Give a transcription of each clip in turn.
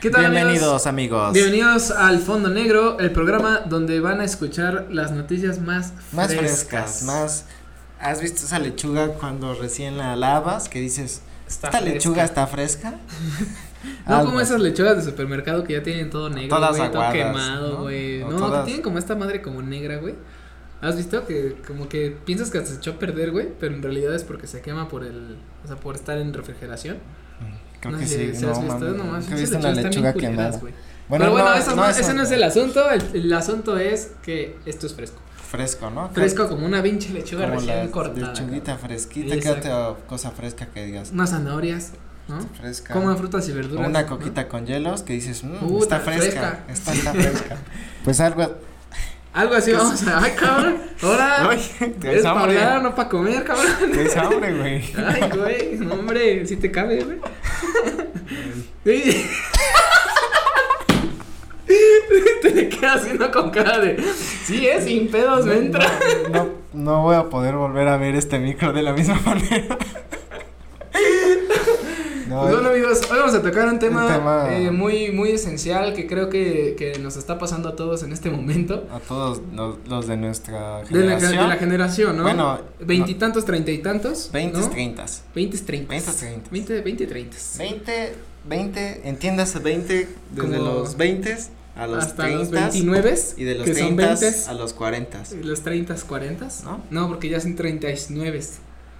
¿Qué tal, Bienvenidos, amigos. Bienvenidos al Fondo Negro, el programa donde van a escuchar las noticias más frescas. Más frescas, más. ¿Has visto esa lechuga cuando recién la lavas que dices, Está esta fresca. lechuga está fresca? No Algo como esas lechugas de supermercado que ya tienen todo negro, Todas güey, todo quemado, ¿no? güey. No, todas- que tienen como esta madre como negra, güey. ¿Has visto que como que piensas que se echó a perder, güey? Pero en realidad es porque se quema por el, o sea, por estar en refrigeración. Creo no que sí. si has visto, no una lechuga quemada. Bueno, Pero bueno, no, eso no, no, ese eso no es el asunto, el, el asunto es que esto es fresco. Fresco, ¿no? Fresco como una pinche lechuga Como recién la cortada. lechuguita fresquita. ¿Qué otra cosa fresca que digas? Unas zanahorias, ¿no? Fresca. Coman frutas y verduras. Una ¿no? coquita con hielos que dices, mmm, Puta, está fresca. está fresca. pues algo. Algo así vamos a. ¡Ay, cabrón! Ahora. Es ¿tienes para hablar, no para comer, cabrón. ¿Tienes hambre, güey? Ay, güey, no, hombre, si te cabe, güey. Te le quedas haciendo con cara de. Sí, es sin pedos, me entra. No, no voy a poder volver a ver este micro de la misma manera. No, Pues bueno, amigos, hoy vamos a tocar un tema, Un tema- eh, muy, muy esencial que creo que, que nos está pasando a todos en este momento. a todos los, los de nuestra De la, generación. de la generación, ¿no? Bueno, Veintitantos, treinta y tantos. 20, ¿no? 30. Veintes, treintas. 20, 30. Veinte, veinte, treintas. 20, 20, entiendas 20 desde Como los 20 a los Hasta 30 los veintinueves. y de los que son 30 veintes. a los 40. Y Los 30, 40, ¿No? ¿no? porque ya son 39,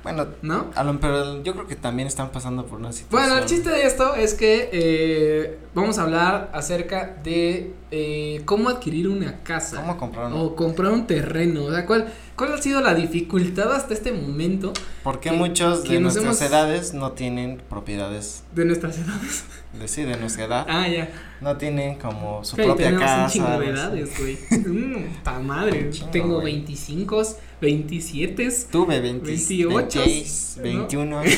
Bueno, ¿no? a lo, pero yo creo que también están pasando por una situación. Bueno, el chiste de esto es que eh, vamos a hablar acerca de eh, cómo adquirir una casa. ¿Cómo comprar una? O comprar un terreno. O sea, ¿cuál, ¿cuál ha sido la dificultad hasta este momento ¿Por qué que- muchos que de nuestras hemos- edades no tienen propiedades? de nuestras edades? De, sí, de nuestra edad. ah, ya. No tienen como su propia tenemos casa. un chingo de edades, güey. Mm, madre. Chingo, Tengo güey. 25, 27. Tuve 20, 28, 26, ¿no? 21.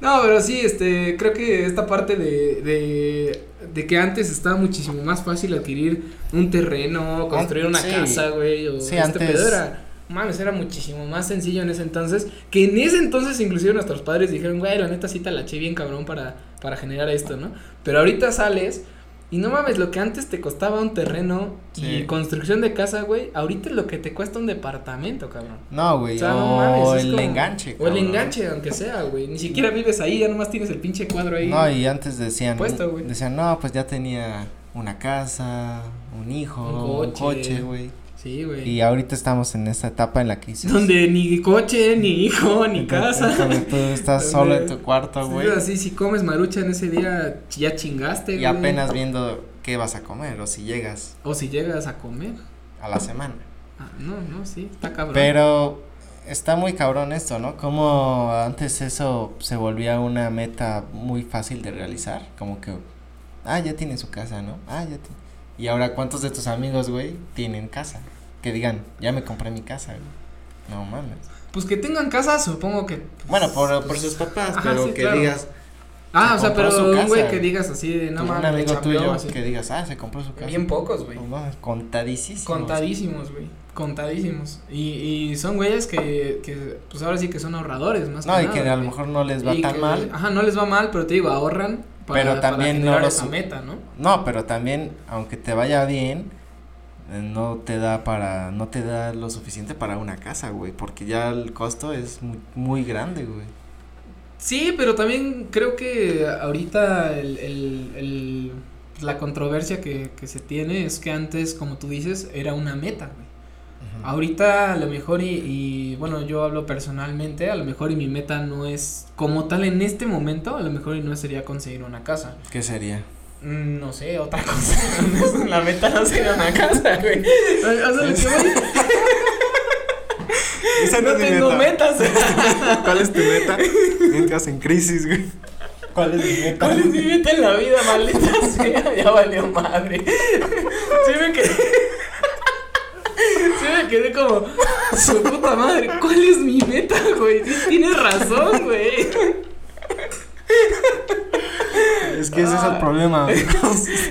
No, pero sí, este, creo que esta parte de, de, de que antes estaba muchísimo más fácil adquirir un terreno, construir una sí. casa, güey, o Sí, este antes- pedo era, mames, era muchísimo más sencillo en ese entonces, que en ese entonces inclusive nuestros padres dijeron, güey, la neta sí te la eché bien cabrón para, para generar esto, ¿no? Pero ahorita sales y no mames, lo que antes te costaba un terreno y construcción de casa, güey, ahorita es lo que te cuesta un departamento, cabrón. No, güey. O sea, no mames, es el como- enganche. O el cabrón. enganche, aunque sea, güey. Ni siquiera vives ahí, ya nomás tienes el pinche cuadro ahí. No, y antes decían. Puesto. Decían, no, pues ya tenía una casa, un hijo, Un coche, güey. Sí, güey. Y ahorita estamos en esta etapa en la que dices. Donde ni coche, ni hijo, ni casa. Donde tú estás solo en tu cuarto, Sí, güey. así, si comes marucha en ese día, ya chingaste, Y güey. apenas viendo qué vas a comer o si llegas O si llegas a comer. a la semana. Ah, no, no, sí, está cabrón. Pero está muy cabrón esto, ¿no? Como antes eso se volvía una meta muy fácil de realizar, como que, ah, ya tiene su casa, ¿no? Ah, ya tiene. Y ahora, ¿cuántos de tus amigos, güey, tienen casa? Que digan, ya me compré mi casa, güey. No mames. Pues que tengan casa, supongo que. pues, Bueno, por, por pues, sus papás, ajá, pero sí, que claro. digas, Ah, o sea, pero un güey que digas así de no mames. un amigo tuyo, así. que digas, ah, se compró su casa. Bien pocos, güey. No contadísimos. Contadísimos, güey. Contadísimos. Y, y son güeyes que, que, pues ahora sí que son ahorradores, más No, y nada, que a lo mejor no les va tan que- mal. Ajá, no les va mal, pero te digo, ahorran para, Pero también para no esa meta, ¿no? No, pero también, aunque te vaya bien, eh, no te da para, no te da lo suficiente para una casa, güey, porque ya el costo es muy, muy grande, güey. Sí, pero también creo que ahorita el, el, el- la controversia que, que se tiene es que antes, como tú dices, era una meta, güey. Ahorita a lo mejor y, y, bueno, yo hablo personalmente, a lo mejor y mi meta no es como tal en este momento, a lo mejor y no sería conseguir una casa. ¿Qué sería? Mm, No sé, otra cosa. la meta no sería una casa, güey. O sea, lo que voy- Esa no tengo metas. ¿Cuál es tu meta? Entras en crisis, güey. ¿Cuál es mi meta? ¿Cuál es mi meta en la vida, maldita sea? Ya valió madre. Sí me quedé. Quedé como. Su puta madre. ¿Cuál es mi meta, güey? Tienes razón, güey. Es que ese es el problema. ese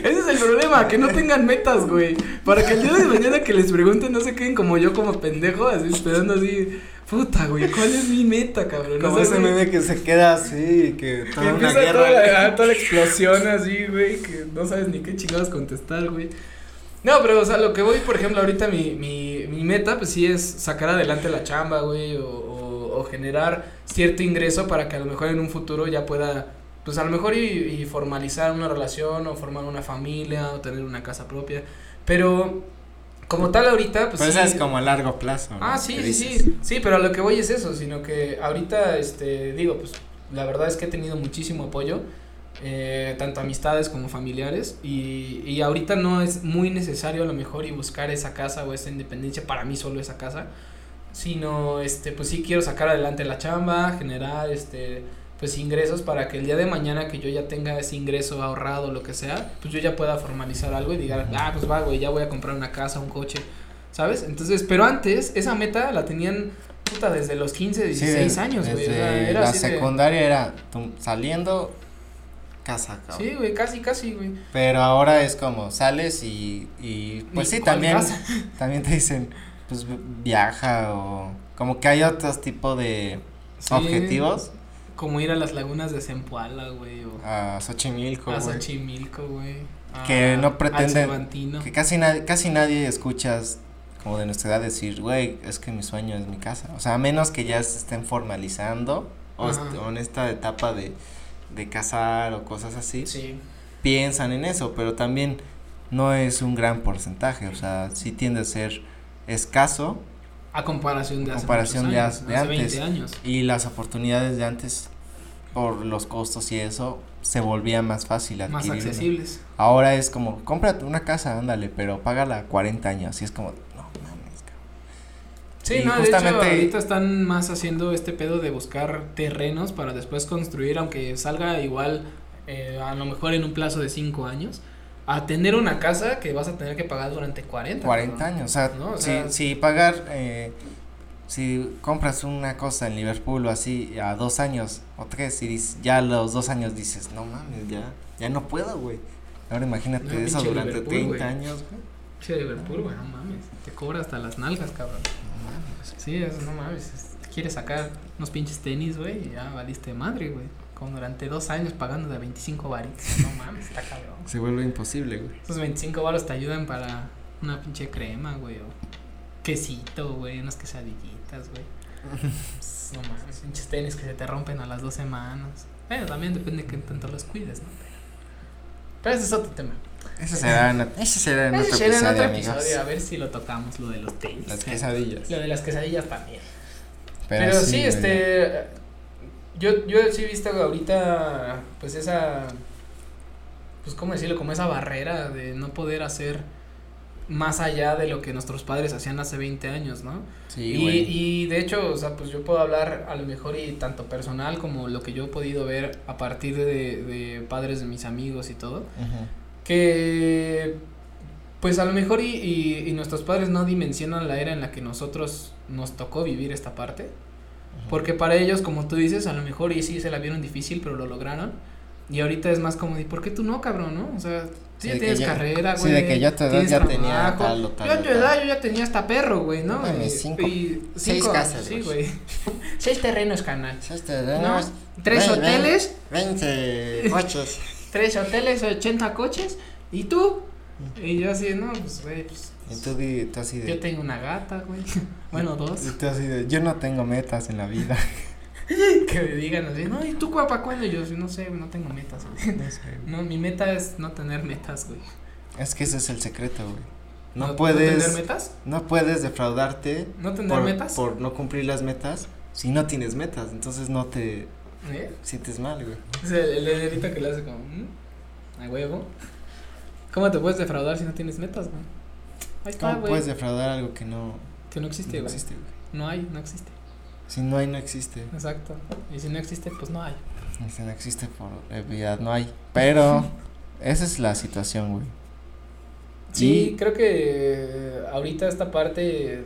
es el problema, que no tengan metas, güey. Para que el día de mañana que les pregunten no se queden como yo como pendejo, así esperando así. Puta, güey, ¿cuál es mi meta, cabrón? Como ese meme que se queda así, que toda una guerra. Toda la, toda la explosión así, güey, que no sabes ni qué chingados contestar, güey. No, pero, o sea, lo que voy, por ejemplo, ahorita mi, mi, mi meta, pues sí es sacar adelante la chamba, güey, o, o, generar cierto ingreso para que a lo mejor en un futuro ya pueda, pues a lo mejor y, formalizar una relación, o formar una familia, o tener una casa propia. Pero, como tal ahorita, pues. Pues es como a largo plazo. Ah, sí, sí, sí. Sí, pero a lo que voy es eso, sino que ahorita, este, digo, pues la verdad es que he tenido muchísimo apoyo eh, tanto amistades como familiares y, y ahorita no es muy necesario a lo mejor y buscar esa casa o esa independencia para mí solo esa casa sino este pues sí quiero sacar adelante la chamba generar este pues ingresos para que el día de mañana que yo ya tenga ese ingreso ahorrado lo que sea pues yo ya pueda formalizar algo y diga ah pues va güey ya voy a comprar una casa un coche sabes entonces pero antes esa meta la tenían puta desde los 15 16 años güey era la secundaria era saliendo casa, Sí, güey, casi, casi, güey. Pero ahora es como sales y, y pues sí, también, también te dicen, pues viaja o como que hay otros tipo de objetivos. Como ir a las lagunas de Zempoala, güey, o a Xochimilco, A Xochimilco, güey. Que no pretenden, que casi nadie, casi nadie escuchas como de nuestra edad decir, güey, es que mi sueño es mi casa. O sea, a menos que ya se estén formalizando o, o en esta etapa de de casar o cosas así, piensan en eso, pero también no es un gran porcentaje, o sea, sí tiende a ser escaso. A comparación de, comparación de, hace, antes. años. Y las oportunidades de antes, por los costos y eso, se volvía más fácil Más accesibles. Ahora es como, cómprate una casa, ándale, pero págala 40 años, y es como, Sí, no, justamente... de hecho, ahorita están más haciendo este pedo de buscar terrenos para después construir, aunque salga igual, eh, a lo mejor en un plazo de cinco años, a tener una casa que vas a tener que pagar durante 40. 40 años, o sea, si, si pagar, eh, si compras una cosa en Liverpool o así a dos años o tres y ya a los dos años dices, no mames, ya, ya no puedo, güey. Ahora imagínate eso durante 30 años, güey. Sí, Liverpool, güey, no mames, te cobra hasta las nalgas, cabrón. Sí, eso no mames. Quieres sacar unos pinches tenis, güey, y ya valiste madre, güey. Como durante dos años pagando de 25 varitos. No mames, está cabrón. Se vuelve imposible, güey. Esos 25 baros te ayudan para una pinche crema, güey, o quesito, güey, unas quesadillitas, güey. no mames, pinches tenis que se te rompen a las dos semanas. Bueno, también depende de que tanto los cuides, ¿no? Pero ese es otro tema. Ese será en, ese será en otro, episodio, A ver si lo tocamos, lo de los tenis. Las quesadillas. Lo de las quesadillas también. Pero, sí, este. Yo, yo sí he visto ahorita, pues esa. Pues, ¿cómo decirlo? Como esa barrera de no poder hacer más allá de lo que nuestros padres hacían hace 20 años, ¿no? Sí, y, y de hecho, o sea, pues yo puedo hablar a lo mejor y tanto personal como lo que yo he podido ver a partir de, de padres de mis amigos y todo. Que pues a lo mejor y, y, nuestros padres no dimensionan la era en la que nosotros nos tocó vivir esta parte. Porque para ellos, como tú dices, a lo mejor y sí se la vieron difícil, pero lo lograron. Y ahorita es más como, ¿y por qué tú no, cabrón, no? O sea, sí, tienes carrera, güey. Sí, de que yo te edad ya tenía tal o tal. Yo a tu edad yo ya tenía hasta perro, güey, ¿no? y, cinco, y seis casas. Sí, güey. seis terrenos, canal. Seis terrenos. Tres hoteles. Veinte coches. Tres hoteles, ochenta coches. ¿Y tú? Y yo así, no, pues, güey, pues. Y tú, así de. Yo tengo una gata, güey. bueno, dos. Y tú así de, yo no tengo metas en la vida. que me digan así, no, ¿y tú para cuándo? Y yo, no sé, no tengo metas, güey. No, mi meta es no tener metas, güey. Es que ese es el secreto, güey. No, puedes. ¿No tener metas? No puedes defraudarte. ¿No tener metas? Por no cumplir las metas si no tienes metas. Entonces no te ¿Eh? sientes mal, güey. Es el, el que le hace como, ¿Mm? a huevo. ¿Cómo te puedes defraudar si no tienes metas, güey? Ahí está, ¿Cómo puedes defraudar algo que no. Que no existe, güey. No existe, güey. No hay, no existe. Si no hay, no existe. Exacto. Y si no existe, pues no hay. Y si no existe, por realidad no hay. Pero esa es la situación, güey. Sí, creo que ahorita esta parte,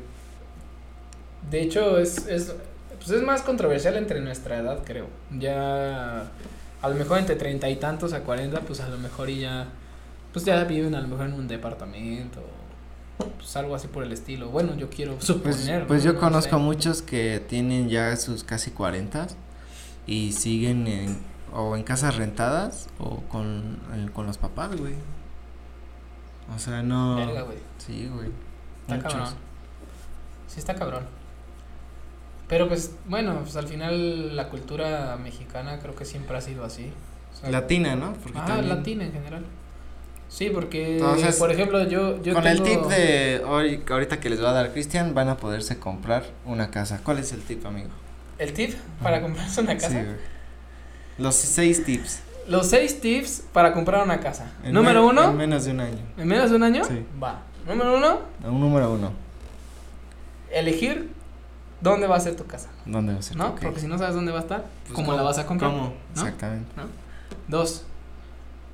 de hecho, es, es, pues es más controversial entre nuestra edad, creo. Ya a lo mejor entre treinta y tantos a cuarenta, pues a lo mejor y ya, pues ya viven a lo mejor en un departamento, pues algo así por el estilo. Bueno, yo quiero Pues, suponer. pues ¿no? yo No conozco sé. muchos que tienen ya sus casi 40 y siguen en, o en casas rentadas o con, eh, con los papás, güey. O sea, no... Verga, güey. Sí, güey. Está Muchos. cabrón. Sí, está cabrón. Pero pues, bueno, pues al final la cultura mexicana creo que siempre ha sido así. O sea, Latina, ¿no? Porque ah, también- latina en general. Sí, porque, Entonces, por ejemplo, yo, yo Con tengo... el tip de hoy, ahorita que les va a dar Cristian, van a poderse comprar una casa. ¿Cuál es el tip, amigo? El tip para comprarse una casa. Sí. Los seis tips. Los seis tips para comprar una casa. En Número me- uno, En menos de un año. ¿en menos de un año? Sí. Va. Número uno, Un número uno. elegir dónde va a ser tu casa. ¿Dónde va a ser? ¿No? Ok. Porque si no sabes dónde va a estar, Pues, ¿cómo, la vas a comprar? ¿Cómo? ¿no? Exactamente. Dos,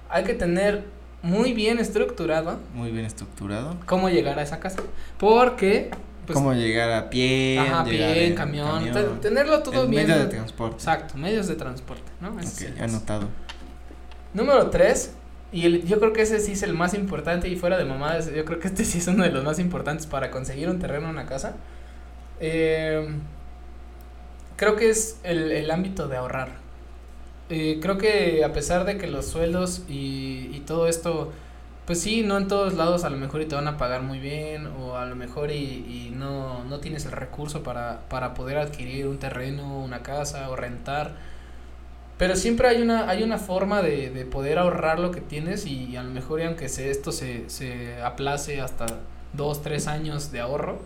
hay que tener muy bien estructurado Muy bien estructurado. cómo llegar a esa casa. Porque, pues, ¿Cómo llegar a pie? ajá, pie, en camión, te- tenerlo todo bien. medio de transporte. Exacto, medios de transporte, ¿no? Ok, el- anotado. Número tres, y el- yo creo que ese sí es el más importante y fuera de mamadas, yo creo que este sí es uno de los más importantes para conseguir un terreno una casa. Eh, creo que es el, ámbito de ahorrar. Eh, creo que a pesar de que los sueldos y, todo esto, pues sí, no en todos lados a lo mejor y te van a pagar muy bien o a lo mejor y, no, no tienes el recurso para, para poder adquirir un terreno, una casa o rentar. Pero siempre hay una, hay una forma de, de poder ahorrar lo que tienes y, a lo mejor aunque se, esto se, se aplace hasta dos, tres años de ahorro,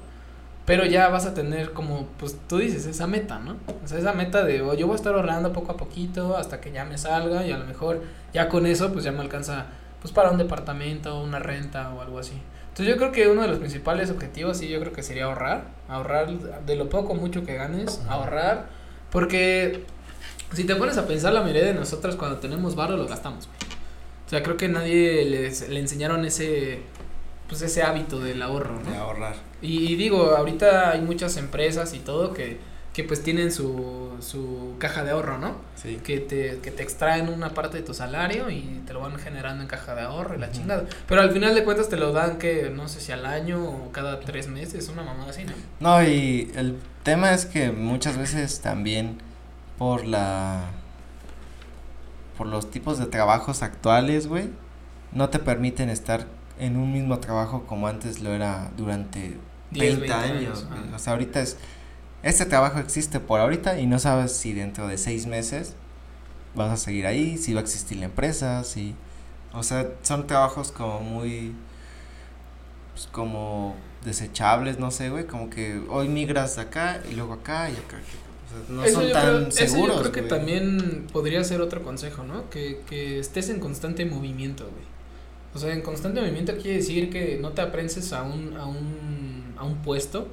pero ya vas a tener como, pues tú dices, esa meta, ¿no? O sea, esa meta de oh, yo voy a estar ahorrando poco a poquito hasta que ya me salga y a lo mejor ya con eso pues ya me alcanza pues para un departamento, una renta o algo así. Entonces yo creo que uno de los principales objetivos sí yo creo que sería ahorrar, ahorrar de lo poco o mucho que ganes, ahorrar, porque si te pones a pensar la mayoría de nosotros cuando tenemos barro lo gastamos. O sea, creo que nadie les, le enseñaron ese pues ese hábito del ahorro, ¿no? De ahorrar. Y, y digo, ahorita hay muchas empresas y todo que, que pues tienen su, su caja de ahorro, ¿no? Sí. Que te, que te extraen una parte de tu salario y te lo van generando en caja de ahorro y la chingada. Pero al final de cuentas te lo dan que no sé si al año o cada tres meses, una mamada así, ¿no? No, y el tema es que muchas veces también por la por los tipos de trabajos actuales, güey, no te permiten estar en un mismo trabajo como antes lo era durante 10, 20, años. O sea, ahorita es este trabajo existe por ahorita y no sabes si dentro de seis meses vas a seguir ahí, si va a existir la empresa, si o sea, son trabajos como muy pues como desechables, no sé, güey, como que hoy migras de acá y luego acá y acá. O sea, no Eso son tan creo, eso yo seguros. creo que güey. también podría ser otro consejo, ¿no? Que, que estés en constante movimiento, güey. O sea, en constante movimiento quiere decir que no te aprenses a un, a un, a un puesto,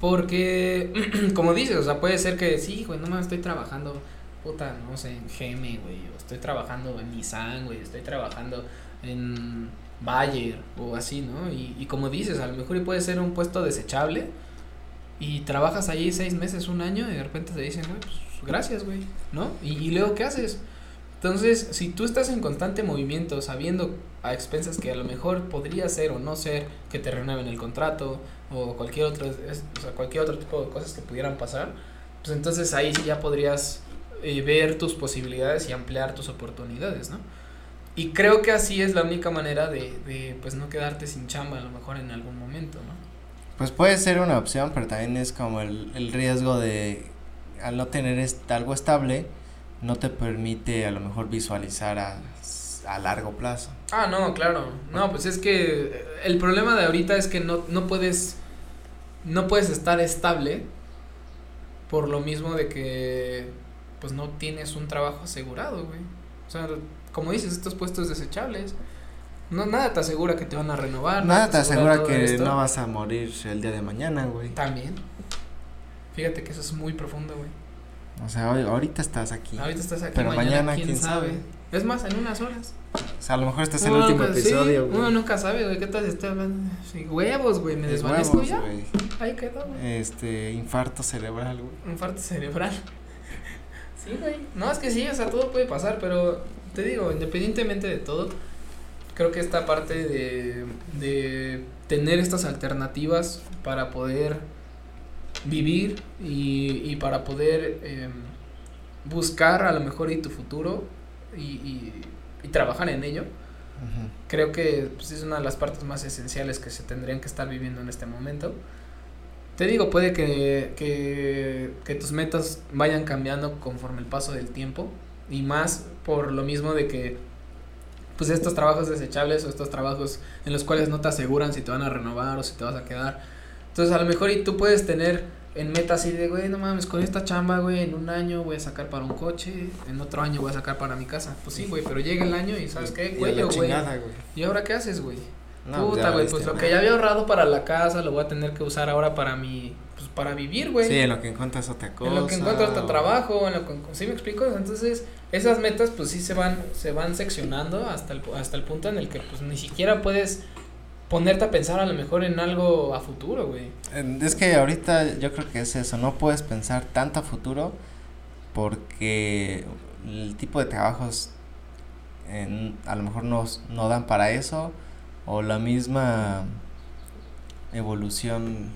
porque, como dices, o sea, puede ser que sí, güey, no me estoy trabajando, puta, no sé, en GM, güey, o estoy trabajando en Nissan, güey, estoy trabajando en Bayer o así, ¿no? Y, y como dices, a lo mejor puede ser un puesto desechable y trabajas allí seis meses, un año y de repente te dicen, güey, pues gracias, güey, ¿no? Y, y luego, ¿qué haces? Entonces, si tú estás en constante movimiento, sabiendo a expensas que a lo mejor podría ser o no ser que te renueven el contrato o cualquier otro, o cualquier otro tipo de cosas que pudieran pasar, pues entonces ahí sí ya podrías eh, ver tus posibilidades y ampliar tus oportunidades, ¿no? Y creo que así es la única manera de, de pues no quedarte sin chamba a lo mejor en algún momento, ¿no? Pues puede ser una opción, pero también es como el, el riesgo de al no tener algo estable, no te permite a lo mejor visualizar a, a largo plazo. Ah, no, claro. No, pues es que eh, el problema de ahorita es que no, no puedes no puedes estar estable por lo mismo de que pues no tienes un trabajo asegurado, güey. O sea, como dices, estos puestos desechables no nada te asegura que te van a renovar. Nada te asegura que esto. no vas a morir el día de mañana, güey. También. Fíjate que eso es muy profundo, güey. O sea, hoy- ahorita estás aquí. Ahorita estás aquí, Pero mañana, mañana, quién, quién sabe. Es más, en unas horas. O sea, a lo mejor este es el último nunca- sí, episodio, güey. uno nunca sabe, güey. ¿Qué tal estoy hablando? Sí, huevos, güey. Me De desvanezco ya. güey. Ahí quedó, güey. Este, infarto cerebral, güey. Infarto cerebral. Sí, güey. No, es que sí, o sea, todo puede pasar, pero te digo, independientemente de todo, creo que esta parte de, de tener estas alternativas para poder vivir y, y para poder eh, buscar a lo mejor y tu futuro y, y, y trabajar en ello, creo que pues, es una de las partes más esenciales que se tendrían que estar viviendo en este momento. Te digo, puede que, que, que tus metas vayan cambiando conforme el paso del tiempo y más por lo mismo de que pues estos trabajos desechables o estos trabajos en los cuales no te aseguran si te van a renovar o si te vas a quedar. Entonces a lo mejor y tú puedes tener en meta así de, güey, no mames, con esta chamba, güey, en un año voy a sacar para un coche, en otro año voy a sacar para mi casa. Pues sí, güey, pero llega el año y ¿sabes qué? A Güey. ¿Y ahora qué haces, güey? No, Puta, güey, pues lo que ya había ahorrado para la casa lo voy a tener que usar ahora para mi, pues para vivir, güey. Sí, en lo que encuentras otra cosa. en lo que encuentro otro o- trabajo, en lo que, ¿sí me explico? Entonces, esas metas pues sí se van, se van seccionando hasta el, hasta el punto en el que pues ni siquiera puedes ponerte a pensar a lo mejor en algo a futuro, güey. Es que ahorita yo creo que es eso, no puedes pensar tanto a futuro porque el tipo de trabajos a lo mejor nos, no dan para eso o la misma evolución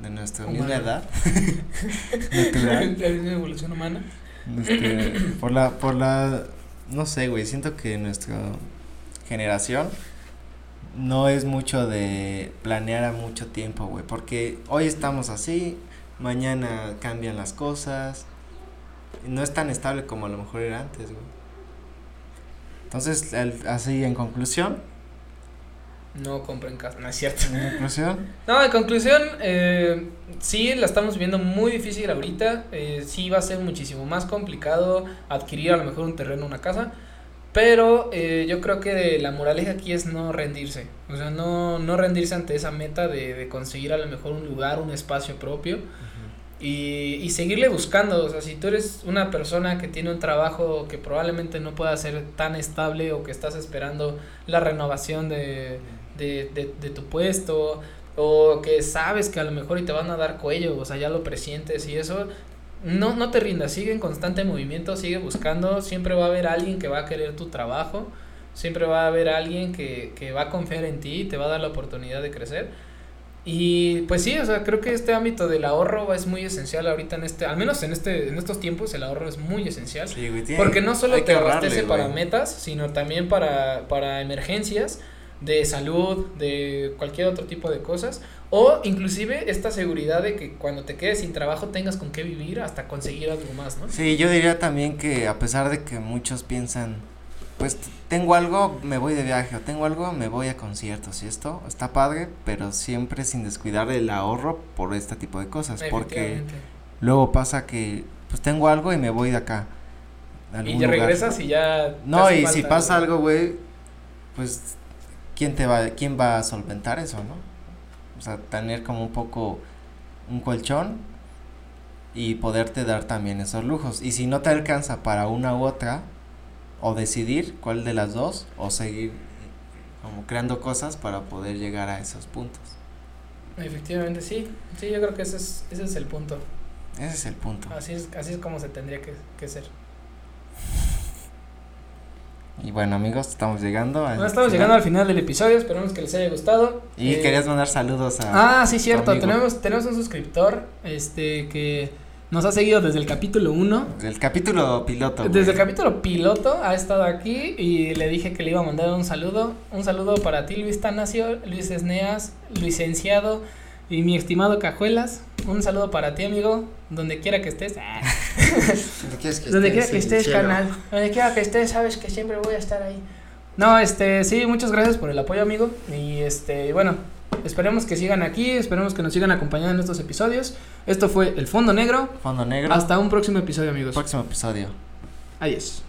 de nuestra misma Humana. edad natural La misma evolución humana. este, por la por la no sé güey siento que nuestra generación no es mucho de planear a mucho tiempo güey porque hoy estamos así mañana cambian las cosas no es tan estable como a lo mejor era antes güey entonces el- así en conclusión No compren casa, no es cierto. en conclusión No, en conclusión, eh, sí la estamos viendo muy difícil ahorita. Eh, sí va a ser muchísimo más complicado adquirir a lo mejor un terreno, una casa. Pero eh, yo creo que la moraleja aquí es no rendirse. O sea, no, no rendirse ante esa meta de, de conseguir a lo mejor un lugar, un espacio propio. Y, y seguirle buscando. O sea, si tú eres una persona que tiene un trabajo que probablemente no pueda ser tan estable o que estás esperando la renovación de, de, de, de tu puesto o que sabes que a lo mejor y te van a dar cuello, o sea, ya lo presientes y eso, no, no te rindas, sigue en constante movimiento, sigue buscando, siempre va a haber alguien que va a querer tu trabajo, siempre va a haber alguien que, que va a confiar en ti y te va a dar la oportunidad de crecer. Y pues sí, o sea, creo que este ámbito del ahorro es muy esencial ahorita en este, al menos en este, en estos tiempos el ahorro es muy esencial. Sí, güey, tiene- Porque no solo te abastece para metas, sino también para, para emergencias de salud, de cualquier otro tipo de cosas. O inclusive esta seguridad de que cuando te quedes sin trabajo tengas con qué vivir hasta conseguir algo más, ¿no? Sí, yo diría también que a pesar de que muchos piensan, pues tengo algo, me voy de viaje, o tengo algo, me voy a conciertos y esto está padre, pero siempre sin descuidar el ahorro por este tipo de cosas, porque luego pasa que pues tengo algo y me voy de acá. Y ya lugar. regresas y ya... No, y si pasa algo, güey, pues quién te va quién va a solventar eso, ¿no? O sea, tener como un poco un colchón y poderte dar también esos lujos. Y si no te alcanza para una u otra, o decidir cuál de las dos, o seguir como creando cosas para poder llegar a esos puntos. Efectivamente, sí. Sí, yo creo que ese es, ese es el punto. Ese es el punto. Así es, así es como se tendría que, que ser. Y bueno, amigos, estamos llegando al Bueno, estamos final. llegando al final del episodio, esperamos que les haya gustado. Y Eh, querías mandar saludos a Ah, sí, cierto. Tenemos, tenemos un suscriptor este que nos ha seguido desde el capítulo 1. el capítulo piloto. Desde el capítulo piloto ha estado aquí y le dije que le iba a mandar un saludo. Un saludo para ti, Luis Tanacio, Luis Esneas, licenciado y mi estimado Cajuelas. Un saludo para ti, amigo, donde quiera que estés. Donde quieras que donde quiera que estés, canal. Donde quiera que estés, sabes que siempre voy a estar ahí. No, este, sí, muchas gracias por el apoyo, amigo. Y este, bueno, esperemos que sigan aquí, esperemos que nos sigan acompañando en estos episodios. Esto fue El Fondo Negro. Fondo negro. Hasta un próximo episodio, amigos. próximo episodio. Adiós.